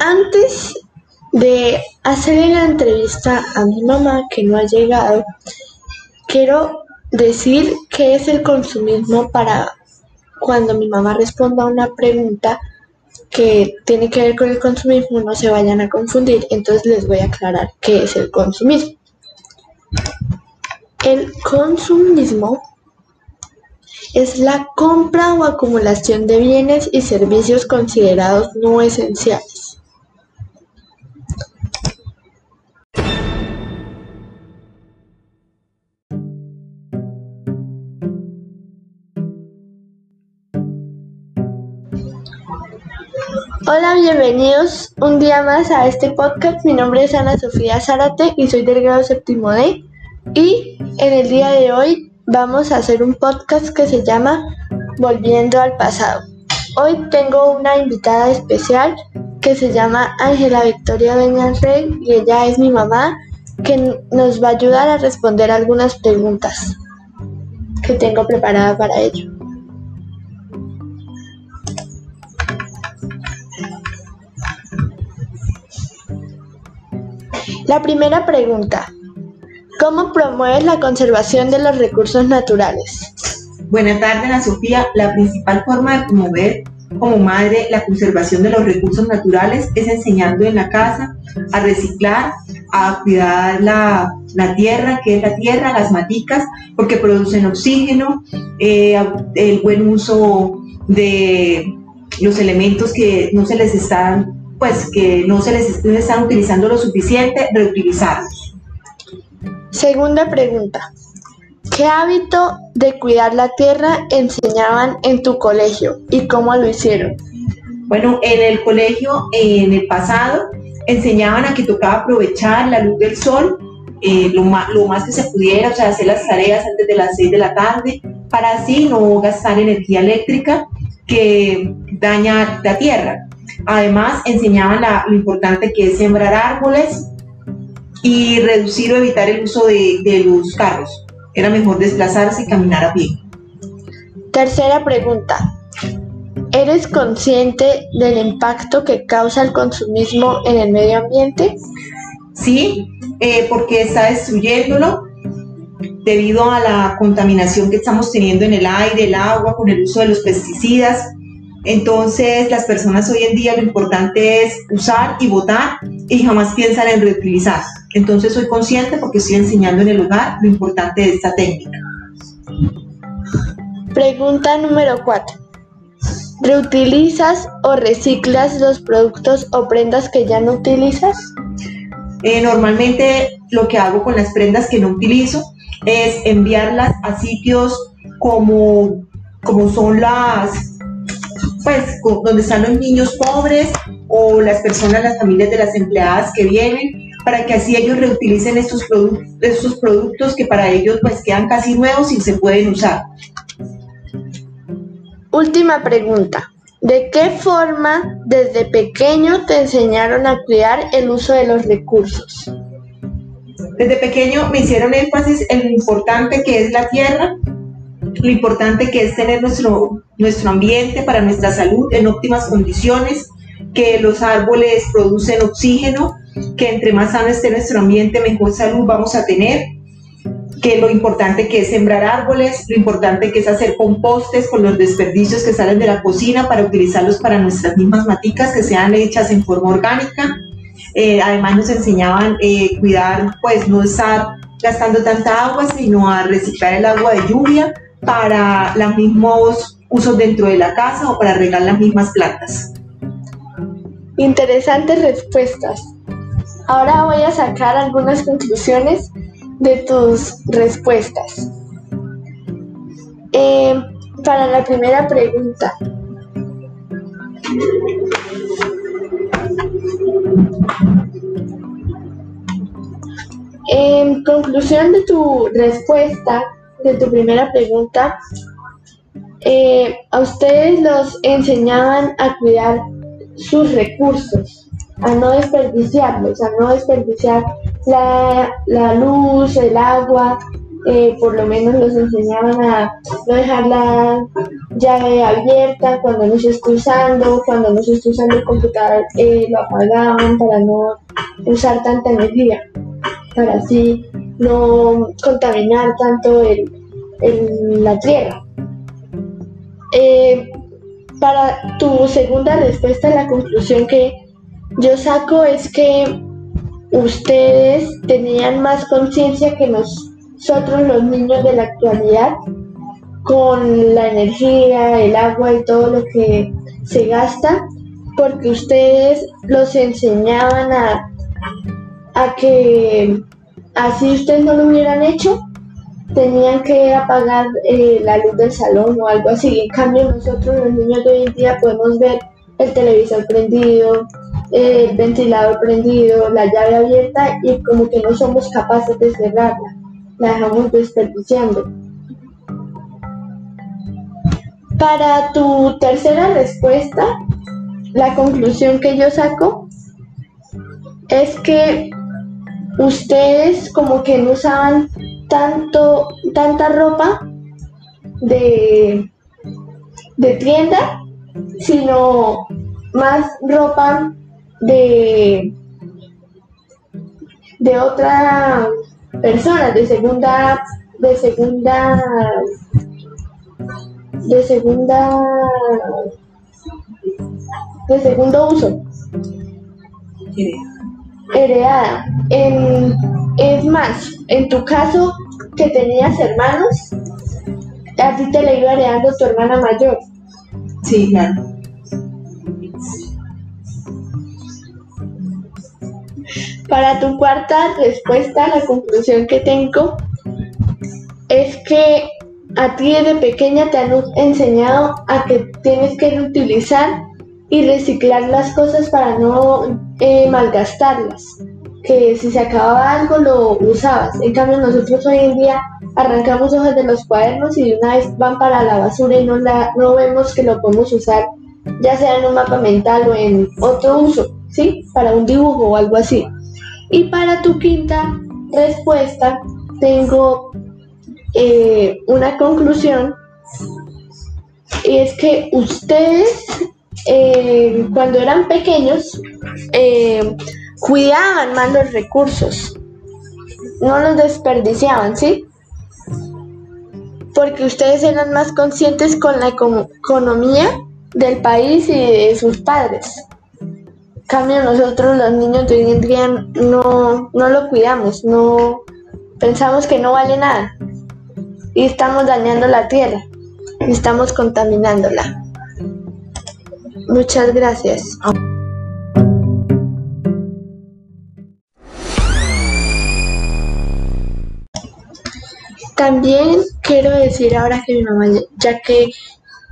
Antes de hacerle la entrevista a mi mamá que no ha llegado, quiero decir qué es el consumismo para cuando mi mamá responda a una pregunta que tiene que ver con el consumismo, no se vayan a confundir, entonces les voy a aclarar qué es el consumismo. El consumismo es la compra o acumulación de bienes y servicios considerados no esenciales. Hola, bienvenidos un día más a este podcast. Mi nombre es Ana Sofía Zárate y soy del grado séptimo D. Y en el día de hoy vamos a hacer un podcast que se llama Volviendo al pasado. Hoy tengo una invitada especial que se llama Ángela Victoria Rey y ella es mi mamá que nos va a ayudar a responder algunas preguntas que tengo preparada para ello. La primera pregunta. ¿Cómo promueves la conservación de los recursos naturales? Buenas tardes, Ana Sofía. La principal forma de promover como madre la conservación de los recursos naturales es enseñando en la casa a reciclar, a cuidar la, tierra, que es la tierra, las maticas, porque producen oxígeno, eh, el buen uso de los elementos que no se les están pues que no se les están utilizando lo suficiente, reutilizarlos. Segunda pregunta. ¿Qué hábito de cuidar la tierra enseñaban en tu colegio y cómo lo hicieron? Bueno, en el colegio, en el pasado, enseñaban a que tocaba aprovechar la luz del sol eh, lo, más, lo, más, que se pudiera, o sea, hacer las tareas antes de las 6 de la tarde, para así no gastar energía eléctrica que daña la tierra. Además, enseñaban lo importante que es sembrar árboles y reducir o evitar el uso de, los carros. Era mejor desplazarse y caminar a pie. Tercera pregunta. ¿Eres consciente del impacto que causa el consumismo en el medio ambiente? Sí, eh, porque está destruyéndolo debido a la contaminación que estamos teniendo en el aire, el agua, con el uso de los pesticidas, entonces, las personas hoy en día lo importante es usar y votar y jamás piensan en reutilizar. Entonces, soy consciente porque estoy enseñando en el hogar lo importante de esta técnica. Pregunta número 4. ¿Reutilizas o reciclas los productos o prendas que ya no utilizas? Eh, normalmente lo que hago con las prendas que no utilizo es enviarlas a sitios como, como son las pues, donde están los niños pobres o las personas, las familias de las empleadas que vienen, para que así ellos reutilicen estos, productos, estos productos que para ellos pues quedan casi nuevos y se pueden usar. Última pregunta. ¿De qué forma desde pequeño te enseñaron a cuidar el uso de los recursos? Desde pequeño me hicieron énfasis en lo importante que es la tierra, lo importante que es tener nuestro, nuestro ambiente para nuestra salud en óptimas condiciones, que los árboles producen oxígeno, que entre más sano esté nuestro ambiente, mejor salud vamos a tener, que lo importante que es sembrar árboles, lo importante que es hacer compostes con los desperdicios que salen de la cocina para utilizarlos para nuestras mismas maticas que sean hechas en forma orgánica. Eh, además nos enseñaban eh, cuidar, pues no estar gastando tanta agua, sino a reciclar el agua de lluvia, para los mismos usos dentro de la casa o para regar las mismas plantas. Interesantes respuestas. Ahora voy a sacar algunas conclusiones de tus respuestas. Eh, para la primera pregunta. En conclusión de tu respuesta, de tu primera pregunta, eh, a ustedes los enseñaban a cuidar sus recursos, a no desperdiciarlos, a no desperdiciar la, luz, el agua, eh, por lo menos los enseñaban a no dejarla llave abierta cuando no se está usando, cuando no se está usando el computador eh, lo apagaban para no usar tanta energía, para así no contaminar tanto el, la tierra. Eh, para tu segunda respuesta, la conclusión que yo saco es que ustedes tenían más conciencia que nosotros los niños de la actualidad con la energía, el agua y todo lo que se gasta, porque ustedes los enseñaban a, a que así ustedes no lo hubieran hecho, tenían que apagar eh, la luz del salón o algo así. En cambio, nosotros los niños de hoy en día podemos ver el televisor prendido, el ventilador prendido, la llave abierta y como que no somos capaces de cerrarla, la dejamos desperdiciando. Para tu tercera respuesta, la conclusión que yo saco es que ustedes como que no usaban tanto, tanta ropa de, de tienda, sino más ropa de, de otra persona, de segunda, de segunda de segunda de segundo uso heredada. En, es más en tu caso que tenías hermanos a ti te la iba heredando tu hermana mayor. Sí claro. Para tu cuarta respuesta la conclusión que tengo es que a ti desde pequeña te han enseñado a que tienes que reutilizar y reciclar las cosas para no eh, malgastarlas. Que si se acababa algo lo usabas. En cambio nosotros hoy en día arrancamos hojas de los cuadernos y de una vez van para la basura y no, la, no vemos que lo podemos usar ya sea en un mapa mental o en otro uso, ¿sí? Para un dibujo o algo así. Y para tu quinta respuesta tengo eh, una conclusión y es que ustedes eh, cuando eran pequeños eh, cuidaban más los recursos, no los desperdiciaban, ¿sí? Porque ustedes eran más conscientes con la economía del país y de sus padres. Cambio nosotros los niños de hoy en día no, no lo cuidamos, no pensamos que no vale nada y estamos dañando la tierra estamos contaminándola. Muchas gracias. También quiero decir ahora que mi mamá, ya que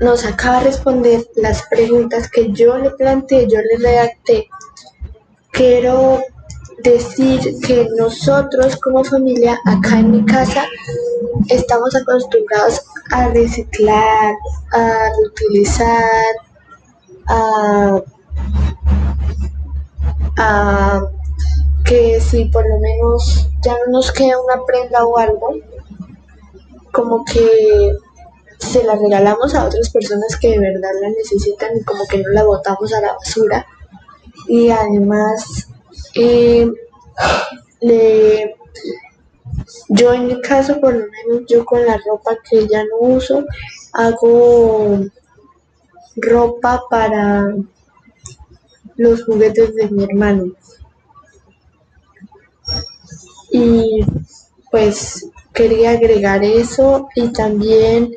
nos acaba de responder las preguntas que yo le planteé, yo le redacté, quiero decir que nosotros como familia acá en mi casa estamos acostumbrados a reciclar, a reutilizar, a, que si por lo menos ya no nos queda una prenda o algo, como que se la regalamos a otras personas que de verdad la necesitan y como que no la botamos a la basura. Y además eh, le, yo en mi caso, por lo menos yo con la ropa que ya no uso, hago ropa para los juguetes de mi hermano. Y pues quería agregar eso y también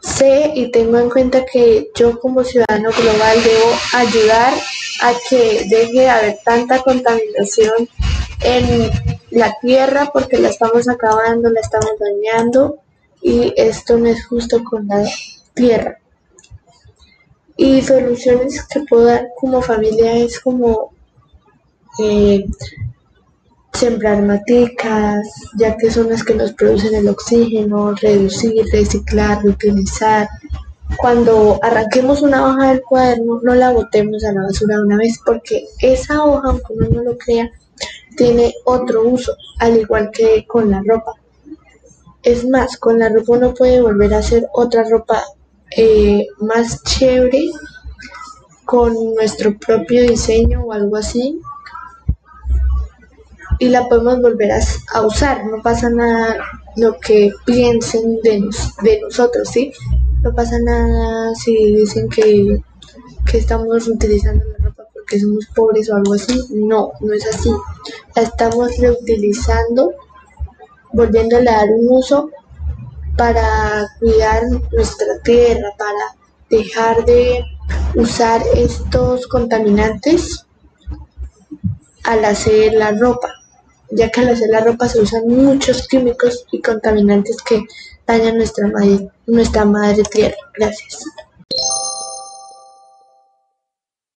sé y tengo en cuenta que yo como ciudadano global debo ayudar a que deje de haber tanta contaminación en la tierra porque la estamos acabando, la estamos dañando y esto no es justo con la tierra. Y soluciones que puedo dar como familia es como eh, sembrar maticas, ya que son las que nos producen el oxígeno, reducir, reciclar, reutilizar. Cuando arranquemos una hoja del cuaderno, no la botemos a la basura una vez, porque esa hoja, aunque uno no lo crea, tiene otro uso, al igual que con la ropa. Es más, con la ropa uno puede volver a hacer otra ropa eh, más chévere con nuestro propio diseño o algo así. Y la podemos volver a, usar, no pasa nada lo que piensen de, de nosotros, ¿sí? No pasa nada si dicen que, que estamos utilizando la ropa porque somos pobres o algo así, no, no es así, la estamos reutilizando, volviéndole a dar un uso para cuidar nuestra tierra, para dejar de usar estos contaminantes al hacer la ropa, ya que al hacer la ropa se usan muchos químicos y contaminantes que dañan nuestra madre, nuestra madre tierra. Gracias.